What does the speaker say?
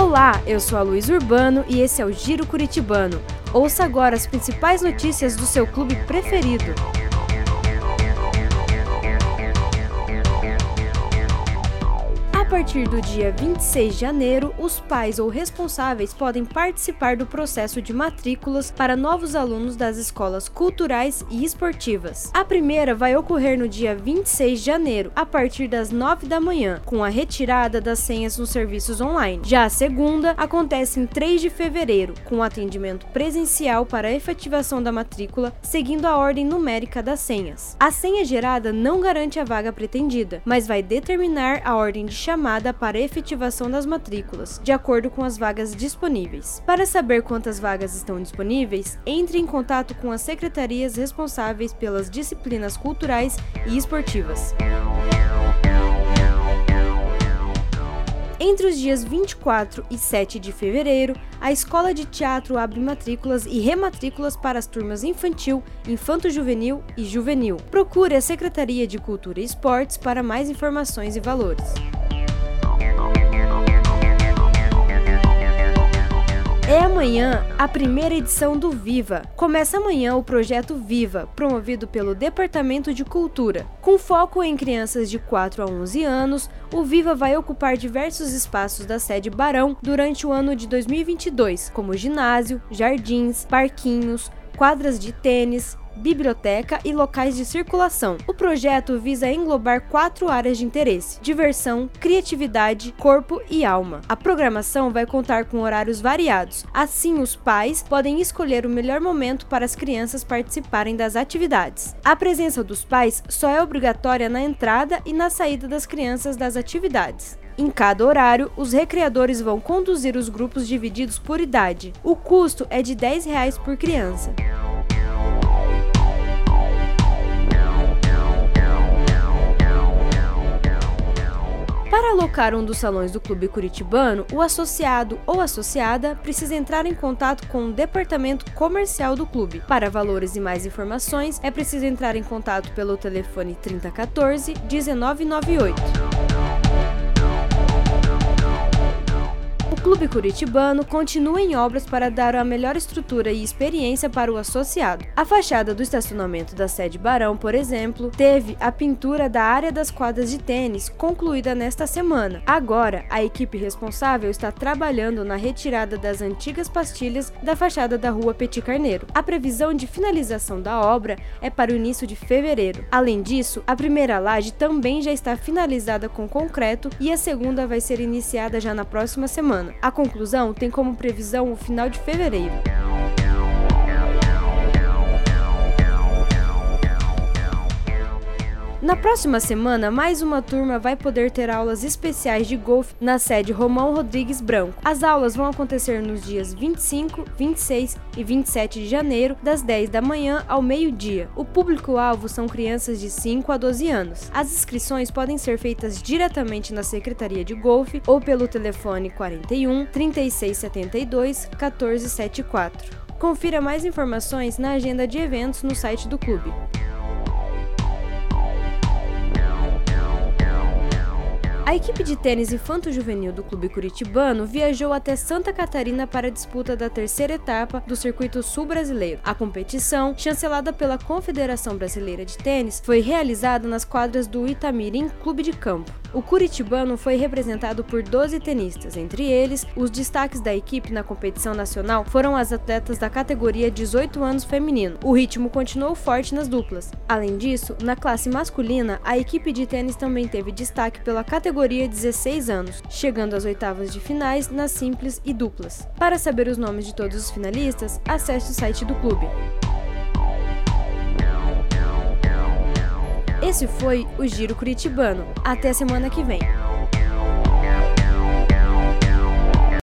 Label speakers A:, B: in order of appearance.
A: Olá, eu sou a Luiz Urbano e esse é o Giro Curitibano. Ouça agora as principais notícias do seu clube preferido. Partir do dia 26 de janeiro, os pais ou responsáveis podem participar do processo de matrículas para novos alunos das escolas culturais e esportivas. A primeira vai ocorrer no dia 26 de janeiro, a partir das 9 da manhã, com a retirada das senhas nos serviços online. Já a segunda acontece em 3 de fevereiro, com atendimento presencial para a efetivação da matrícula, seguindo a ordem numérica das senhas. A senha gerada não garante a vaga pretendida, mas vai determinar a ordem de chamada chamada para efetivação das matrículas, de acordo com as vagas disponíveis. Para saber quantas vagas estão disponíveis, entre em contato com as secretarias responsáveis pelas disciplinas culturais e esportivas. Entre os dias 24 e 7 de fevereiro, a Escola de Teatro abre matrículas e rematrículas para as turmas infantil, infanto-juvenil e juvenil. Procure a Secretaria de Cultura e Esportes para mais informações e valores. É amanhã a primeira edição do Viva. Começa amanhã o projeto Viva, promovido pelo Departamento de Cultura. Com foco em crianças de 4 a 11 anos, o Viva vai ocupar diversos espaços da sede Barão durante o ano de 2022, como ginásio, jardins, parquinhos, quadras de tênis, biblioteca e locais de circulação. O projeto visa englobar quatro áreas de interesse: diversão, criatividade, corpo e alma. A programação vai contar com horários variados, assim, os pais podem escolher o melhor momento para as crianças participarem das atividades. A presença dos pais só é obrigatória na entrada e na saída das crianças das atividades. Em cada horário, os recreadores vão conduzir os grupos divididos por idade. O custo é de 10 reais por criança. Para alocar um dos salões do Clube Curitibano, o associado ou associada precisa entrar em contato com o departamento comercial do clube. Para valores e mais informações, é preciso entrar em contato pelo telefone 3014 1998. Clube Curitibano continua em obras para dar a melhor estrutura e experiência para o associado. A fachada do estacionamento da sede Barão, por exemplo, teve a pintura da área das quadras de tênis concluída nesta semana. Agora, a equipe responsável está trabalhando na retirada das antigas pastilhas da fachada da rua Petit Carneiro. A previsão de finalização da obra é para o início de fevereiro. Além disso, a primeira laje também já está finalizada com concreto e a segunda vai ser iniciada já na próxima semana. A conclusão tem como previsão o final de fevereiro. Na próxima semana, mais uma turma vai poder ter aulas especiais de golfe na sede Romão Rodrigues Branco. As aulas vão acontecer nos dias 25, 26 e 27 de janeiro, das 10 da manhã ao meio-dia. O público-alvo são crianças de 5 a 12 anos. As inscrições podem ser feitas diretamente na Secretaria de Golfe ou pelo telefone 41 3672 1474. Confira mais informações na agenda de eventos no site do clube. A equipe de tênis infanto-juvenil do Clube Curitibano viajou até Santa Catarina para a disputa da terceira etapa do Circuito Sul Brasileiro. A competição, chancelada pela Confederação Brasileira de Tênis, foi realizada nas quadras do Itamirim Clube de Campo. O Curitibano foi representado por 12 tenistas, entre eles, os destaques da equipe na competição nacional foram as atletas da categoria 18 anos feminino. O ritmo continuou forte nas duplas. Além disso, na classe masculina, a equipe de tênis também teve destaque pela categoria 16 anos, chegando às oitavas de finais nas simples e duplas. Para saber os nomes de todos os finalistas, acesse o site do clube. Esse foi o Giro Curitibano. Até semana que vem.